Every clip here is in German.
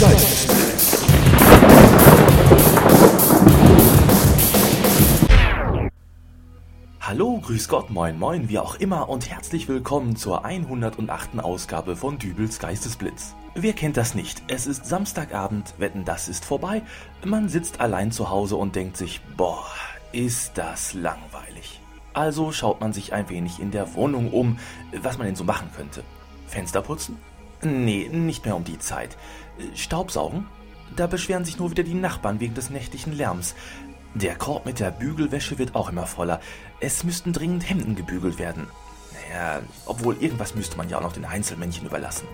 Geistesblitz. Hallo, grüß Gott, moin moin, wie auch immer und herzlich willkommen zur 108. Ausgabe von Dübels Geistesblitz. Wer kennt das nicht? Es ist Samstagabend, wetten, das ist vorbei. Man sitzt allein zu Hause und denkt sich, boah, ist das langweilig. Also schaut man sich ein wenig in der Wohnung um, was man denn so machen könnte. Fenster putzen? Nee, nicht mehr um die Zeit. Staubsaugen? Da beschweren sich nur wieder die Nachbarn wegen des nächtlichen Lärms. Der Korb mit der Bügelwäsche wird auch immer voller. Es müssten dringend Hemden gebügelt werden. Naja, obwohl irgendwas müsste man ja auch noch den Einzelmännchen überlassen.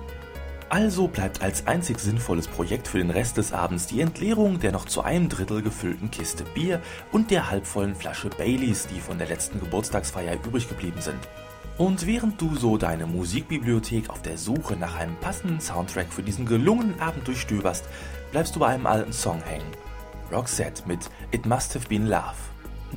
Also bleibt als einzig sinnvolles Projekt für den Rest des Abends die Entleerung der noch zu einem Drittel gefüllten Kiste Bier und der halbvollen Flasche Baileys, die von der letzten Geburtstagsfeier übrig geblieben sind. Und während du so deine Musikbibliothek auf der Suche nach einem passenden Soundtrack für diesen gelungenen Abend durchstöberst, bleibst du bei einem alten Song hängen. Roxette mit It Must Have Been Love.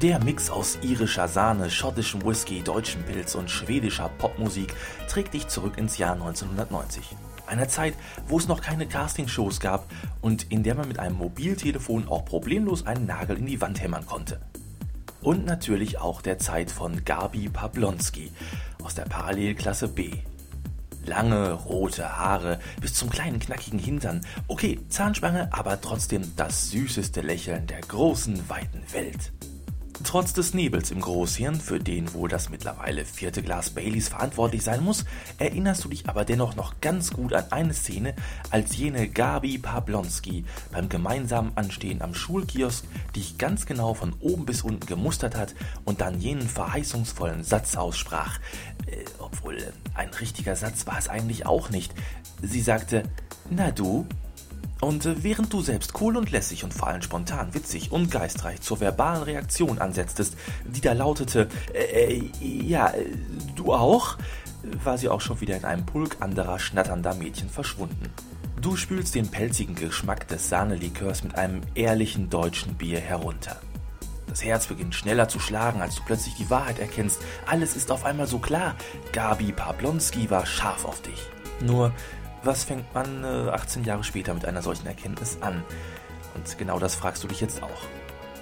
Der Mix aus irischer Sahne, schottischem Whisky, deutschem Pilz und schwedischer Popmusik trägt dich zurück ins Jahr 1990. Einer Zeit, wo es noch keine Castingshows gab und in der man mit einem Mobiltelefon auch problemlos einen Nagel in die Wand hämmern konnte. Und natürlich auch der Zeit von Gabi Pablonski aus der Parallelklasse B. Lange rote Haare bis zum kleinen knackigen Hintern. Okay, Zahnspange, aber trotzdem das süßeste Lächeln der großen, weiten Welt. Trotz des Nebels im Großhirn, für den wohl das mittlerweile vierte Glas Baileys verantwortlich sein muss, erinnerst du dich aber dennoch noch ganz gut an eine Szene, als jene Gabi Pablonski beim gemeinsamen Anstehen am Schulkiosk dich ganz genau von oben bis unten gemustert hat und dann jenen verheißungsvollen Satz aussprach. Äh, obwohl ein richtiger Satz war es eigentlich auch nicht. Sie sagte, na du, und äh, während du selbst cool und lässig und vor allem spontan, witzig und geistreich zur verbalen Reaktion ansetztest, die da lautete, äh, äh, ja, du auch, war sie auch schon wieder in einem Pulk anderer schnatternder Mädchen verschwunden. Du spülst den pelzigen Geschmack des Sahnelikörs mit einem ehrlichen deutschen Bier herunter. Das Herz beginnt schneller zu schlagen, als du plötzlich die Wahrheit erkennst. Alles ist auf einmal so klar. Gabi Pablonski war scharf auf dich. Nur was fängt man äh, 18 Jahre später mit einer solchen Erkenntnis an? Und genau das fragst du dich jetzt auch.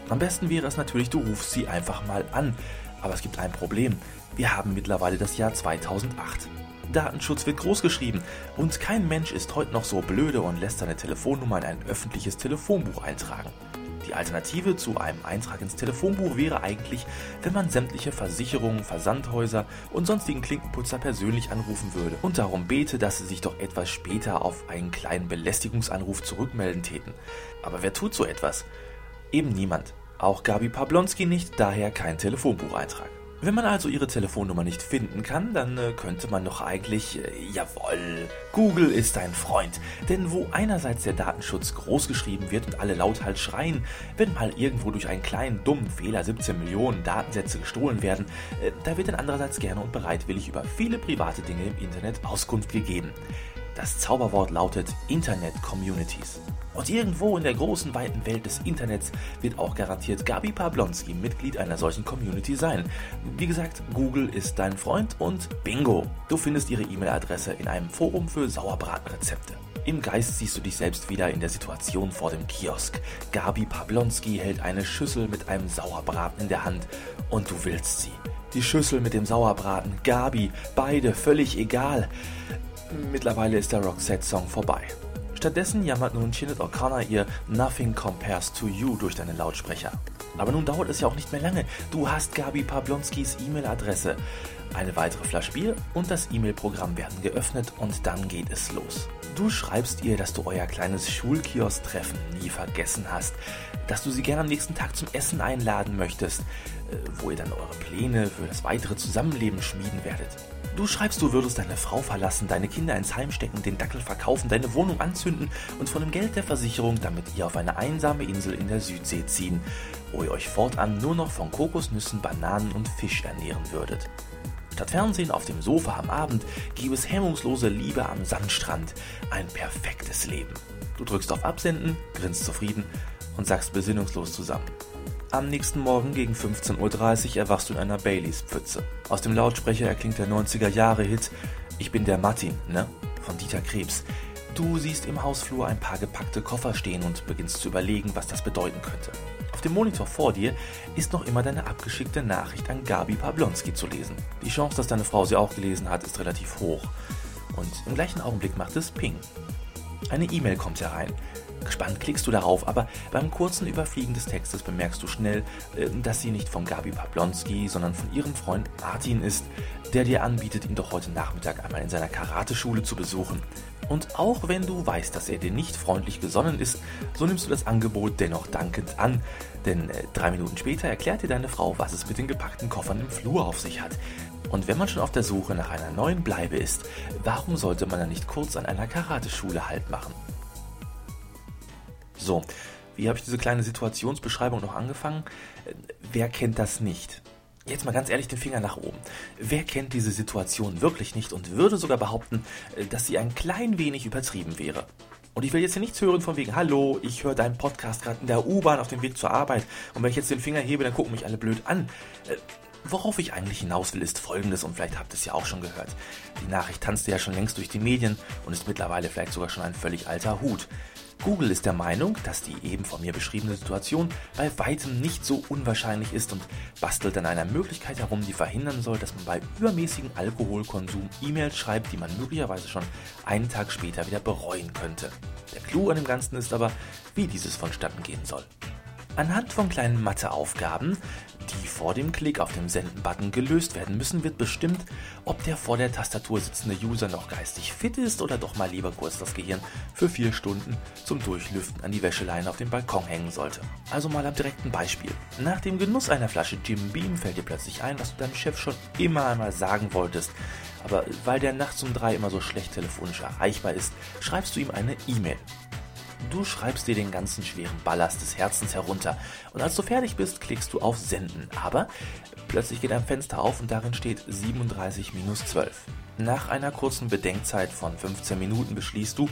Am besten wäre es natürlich, du rufst sie einfach mal an. Aber es gibt ein Problem. Wir haben mittlerweile das Jahr 2008. Datenschutz wird großgeschrieben und kein Mensch ist heute noch so blöde und lässt seine Telefonnummer in ein öffentliches Telefonbuch eintragen. Die Alternative zu einem Eintrag ins Telefonbuch wäre eigentlich, wenn man sämtliche Versicherungen, Versandhäuser und sonstigen Klinkenputzer persönlich anrufen würde und darum bete, dass sie sich doch etwas später auf einen kleinen Belästigungsanruf zurückmelden täten. Aber wer tut so etwas? Eben niemand. Auch Gabi Pablonski nicht, daher kein Telefonbucheintrag. Wenn man also ihre Telefonnummer nicht finden kann, dann äh, könnte man doch eigentlich, äh, jawoll, Google ist ein Freund. Denn wo einerseits der Datenschutz großgeschrieben wird und alle lauthals schreien, wenn mal irgendwo durch einen kleinen dummen Fehler 17 Millionen Datensätze gestohlen werden, äh, da wird dann andererseits gerne und bereitwillig über viele private Dinge im Internet Auskunft gegeben. Das Zauberwort lautet Internet Communities. Und irgendwo in der großen, weiten Welt des Internets wird auch garantiert Gabi Pablonski Mitglied einer solchen Community sein. Wie gesagt, Google ist dein Freund und bingo, du findest ihre E-Mail-Adresse in einem Forum für Sauerbratenrezepte. Im Geist siehst du dich selbst wieder in der Situation vor dem Kiosk. Gabi Pablonski hält eine Schüssel mit einem Sauerbraten in der Hand und du willst sie. Die Schüssel mit dem Sauerbraten, Gabi, beide völlig egal. Mittlerweile ist der Roxette-Song vorbei. Stattdessen jammert nun Sinead O'Connor ihr Nothing Compares to You durch deine Lautsprecher. Aber nun dauert es ja auch nicht mehr lange. Du hast Gabi Pablonskis E-Mail-Adresse. Eine weitere Flasche Bier und das E-Mail-Programm werden geöffnet und dann geht es los. Du schreibst ihr, dass du euer kleines Schulkiosk-Treffen nie vergessen hast, dass du sie gerne am nächsten Tag zum Essen einladen möchtest, äh, wo ihr dann eure Pläne für das weitere Zusammenleben schmieden werdet. Du schreibst, du würdest deine Frau verlassen, deine Kinder ins Heim stecken, den Dackel verkaufen, deine Wohnung anzünden und von dem Geld der Versicherung, damit ihr auf eine einsame Insel in der Südsee ziehen, wo ihr euch fortan nur noch von Kokosnüssen, Bananen und Fisch ernähren würdet. Statt Fernsehen auf dem Sofa am Abend gäbe es hemmungslose Liebe am Sandstrand. Ein perfektes Leben. Du drückst auf Absenden, grinst zufrieden und sagst besinnungslos zusammen. Am nächsten Morgen gegen 15.30 Uhr erwachst du in einer Baileys-Pfütze. Aus dem Lautsprecher erklingt der 90er-Jahre-Hit Ich bin der Martin, ne? Von Dieter Krebs. Du siehst im Hausflur ein paar gepackte Koffer stehen und beginnst zu überlegen, was das bedeuten könnte. Auf dem Monitor vor dir ist noch immer deine abgeschickte Nachricht an Gabi Pablonski zu lesen. Die Chance, dass deine Frau sie auch gelesen hat, ist relativ hoch. Und im gleichen Augenblick macht es Ping. Eine E-Mail kommt herein. Gespannt klickst du darauf, aber beim kurzen Überfliegen des Textes bemerkst du schnell, äh, dass sie nicht von Gabi Pablonski, sondern von ihrem Freund Martin ist, der dir anbietet, ihn doch heute Nachmittag einmal in seiner Karateschule zu besuchen. Und auch wenn du weißt, dass er dir nicht freundlich gesonnen ist, so nimmst du das Angebot dennoch dankend an. Denn äh, drei Minuten später erklärt dir deine Frau, was es mit den gepackten Koffern im Flur auf sich hat. Und wenn man schon auf der Suche nach einer neuen Bleibe ist, warum sollte man dann nicht kurz an einer Karateschule Halt machen? So, wie habe ich diese kleine Situationsbeschreibung noch angefangen? Äh, wer kennt das nicht? Jetzt mal ganz ehrlich den Finger nach oben. Wer kennt diese Situation wirklich nicht und würde sogar behaupten, äh, dass sie ein klein wenig übertrieben wäre? Und ich will jetzt hier nichts hören von wegen, hallo, ich höre deinen Podcast gerade in der U-Bahn auf dem Weg zur Arbeit und wenn ich jetzt den Finger hebe, dann gucken mich alle blöd an. Äh, worauf ich eigentlich hinaus will, ist folgendes und vielleicht habt ihr es ja auch schon gehört. Die Nachricht tanzte ja schon längst durch die Medien und ist mittlerweile vielleicht sogar schon ein völlig alter Hut. Google ist der Meinung, dass die eben von mir beschriebene Situation bei weitem nicht so unwahrscheinlich ist und bastelt an einer Möglichkeit herum, die verhindern soll, dass man bei übermäßigem Alkoholkonsum E-Mails schreibt, die man möglicherweise schon einen Tag später wieder bereuen könnte. Der Clou an dem Ganzen ist aber, wie dieses vonstatten gehen soll. Anhand von kleinen Matheaufgaben, die vor dem Klick auf den Senden-Button gelöst werden müssen, wird bestimmt, ob der vor der Tastatur sitzende User noch geistig fit ist oder doch mal lieber kurz das Gehirn für vier Stunden zum Durchlüften an die Wäscheleine auf dem Balkon hängen sollte. Also mal am direkten Beispiel. Nach dem Genuss einer Flasche Jim Beam fällt dir plötzlich ein, was du deinem Chef schon immer einmal sagen wolltest. Aber weil der nachts um drei immer so schlecht telefonisch erreichbar ist, schreibst du ihm eine E-Mail. Du schreibst dir den ganzen schweren Ballast des Herzens herunter und als du fertig bist, klickst du auf Senden. Aber plötzlich geht ein Fenster auf und darin steht 37 minus 12. Nach einer kurzen Bedenkzeit von 15 Minuten beschließt du,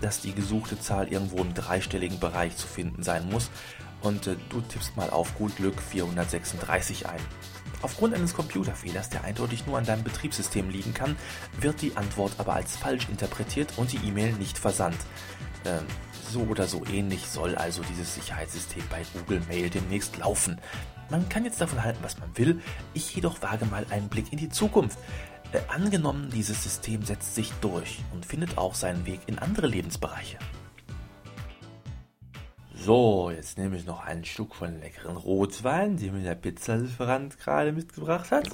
dass die gesuchte Zahl irgendwo im dreistelligen Bereich zu finden sein muss und äh, du tippst mal auf gut Glück 436 ein. Aufgrund eines Computerfehlers, der eindeutig nur an deinem Betriebssystem liegen kann, wird die Antwort aber als falsch interpretiert und die E-Mail nicht versandt. Ähm, so oder so ähnlich soll also dieses Sicherheitssystem bei Google Mail demnächst laufen. Man kann jetzt davon halten, was man will, ich jedoch wage mal einen Blick in die Zukunft. Äh, angenommen, dieses System setzt sich durch und findet auch seinen Weg in andere Lebensbereiche. So, jetzt nehme ich noch einen Stück von leckeren Rotwein, den mir der Pizzalieferant gerade mitgebracht hat.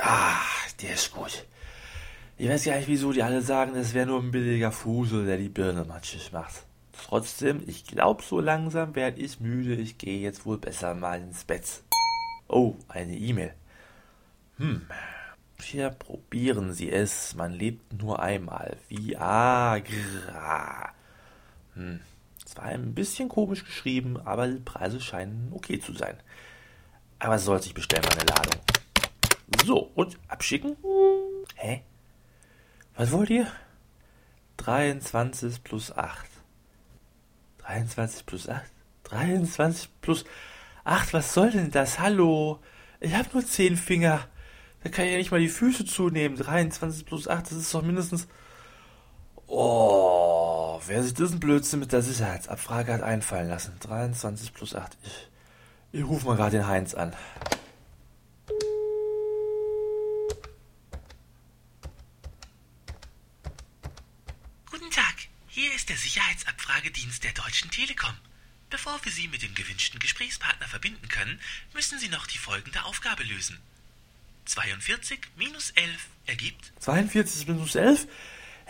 Ah, der ist gut. Ich weiß gar nicht, wieso die alle sagen, es wäre nur ein billiger Fusel, der die Birne matschig macht. Trotzdem, ich glaube, so langsam werde ich müde. Ich gehe jetzt wohl besser mal ins Bett. Oh, eine E-Mail. Hm. Hier probieren Sie es. Man lebt nur einmal. Viagra. Hm. Zwar ein bisschen komisch geschrieben, aber die Preise scheinen okay zu sein. Aber es soll sich bestellen, meine Ladung. So, und abschicken? Hä? Was wollt ihr? 23 plus 8. 23 plus 8? 23 plus 8, was soll denn das? Hallo? Ich habe nur 10 Finger. Da kann ich ja nicht mal die Füße zunehmen. 23 plus 8, das ist doch mindestens. Oh, wer sich diesen Blödsinn mit der Sicherheitsabfrage hat einfallen lassen. 23 plus 8. Ich, ich rufe mal gerade den Heinz an. ist der Sicherheitsabfragedienst der Deutschen Telekom. Bevor wir Sie mit dem gewünschten Gesprächspartner verbinden können, müssen Sie noch die folgende Aufgabe lösen. 42 minus 11 ergibt 42 minus 11?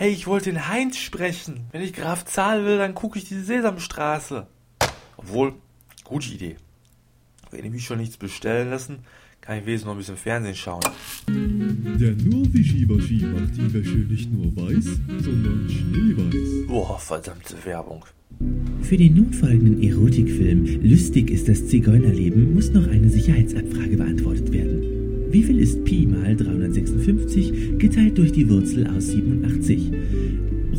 Hey, ich wollte den Heinz sprechen. Wenn ich Graf zahlen will, dann gucke ich die Sesamstraße. Obwohl, gute Idee. Wenn ich mich schon nichts bestellen lassen, kann ich wenigstens noch ein bisschen Fernsehen schauen. Der Norwischi-Waschi macht die Wäsche nicht nur weiß, sondern schneeweiß. Boah, verdammte Werbung. Für den nun folgenden Erotikfilm Lustig ist das Zigeunerleben muss noch eine Sicherheitsabfrage beantwortet werden. Wie viel ist Pi mal 356 geteilt durch die Wurzel aus 87?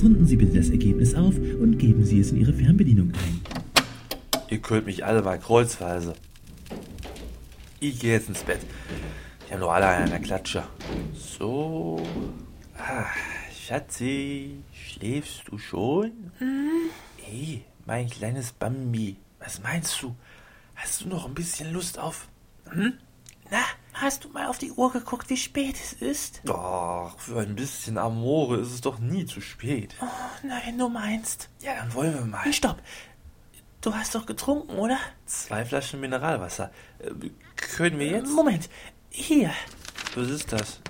Runden Sie bitte das Ergebnis auf und geben Sie es in Ihre Fernbedienung ein. Ihr könnt mich alle mal kreuzweise. Ich gehe jetzt ins Bett. Die haben doch alle eine Klatsche. So. Ah, Schatzi, schläfst du schon? Mhm. Hey, mein kleines Bambi, was meinst du? Hast du noch ein bisschen Lust auf... Hm? Na, hast du mal auf die Uhr geguckt, wie spät es ist? Ach, für ein bisschen Amore ist es doch nie zu spät. Oh, na, wenn du meinst. Ja, dann wollen wir mal. Stopp. Du hast doch getrunken, oder? Zwei Flaschen Mineralwasser. Äh, können wir jetzt? Moment. Hier. Was ist das?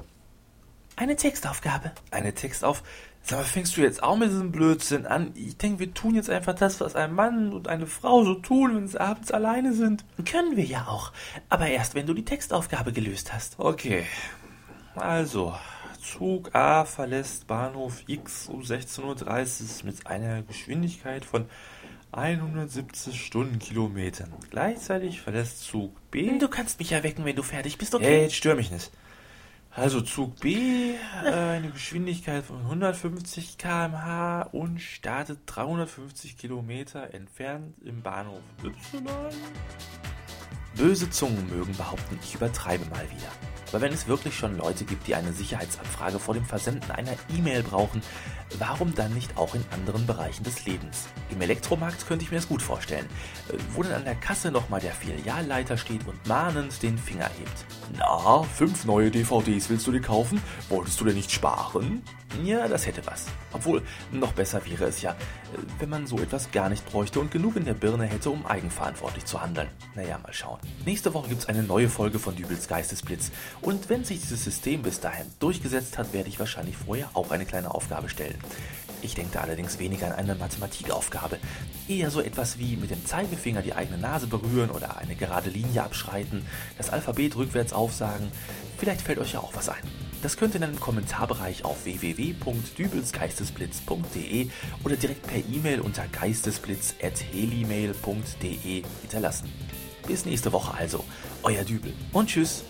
Eine Textaufgabe. Eine Textauf... Sag mal, fängst du jetzt auch mit diesem Blödsinn an? Ich denke, wir tun jetzt einfach das, was ein Mann und eine Frau so tun, wenn sie abends alleine sind. Können wir ja auch. Aber erst, wenn du die Textaufgabe gelöst hast. Okay. Also, Zug A verlässt Bahnhof X um 16.30 Uhr mit einer Geschwindigkeit von 170 Stundenkilometern. Gleichzeitig verlässt Zug B. Du kannst mich ja wecken, wenn du fertig bist, okay? Hey, jetzt stör mich nicht. Also Zug B, äh, eine Geschwindigkeit von 150 km/h und startet 350 Kilometer entfernt im Bahnhof Y. Böse Zungen mögen behaupten, ich übertreibe mal wieder. Aber wenn es wirklich schon Leute gibt, die eine Sicherheitsabfrage vor dem Versenden einer E-Mail brauchen, warum dann nicht auch in anderen Bereichen des Lebens? Im Elektromarkt könnte ich mir das gut vorstellen, äh, wo dann an der Kasse nochmal der Filialleiter steht und mahnend den Finger hebt. Na, fünf neue DVDs willst du dir kaufen? Wolltest du denn nicht sparen? Ja, das hätte was. Obwohl, noch besser wäre es ja, wenn man so etwas gar nicht bräuchte und genug in der Birne hätte, um eigenverantwortlich zu handeln. Naja, mal schauen. Nächste Woche gibt es eine neue Folge von Dübels Geistesblitz. Und wenn sich dieses System bis dahin durchgesetzt hat, werde ich wahrscheinlich vorher auch eine kleine Aufgabe stellen. Ich denke allerdings weniger an eine Mathematikaufgabe. Eher so etwas wie mit dem Zeigefinger die eigene Nase berühren oder eine gerade Linie abschreiten, das Alphabet rückwärts aufsagen. Vielleicht fällt euch ja auch was ein. Das könnt ihr in einem Kommentarbereich auf www.dübelsgeistesblitz.de oder direkt per E-Mail unter geistesblitz.helimail.de hinterlassen. Bis nächste Woche also, euer Dübel und tschüss.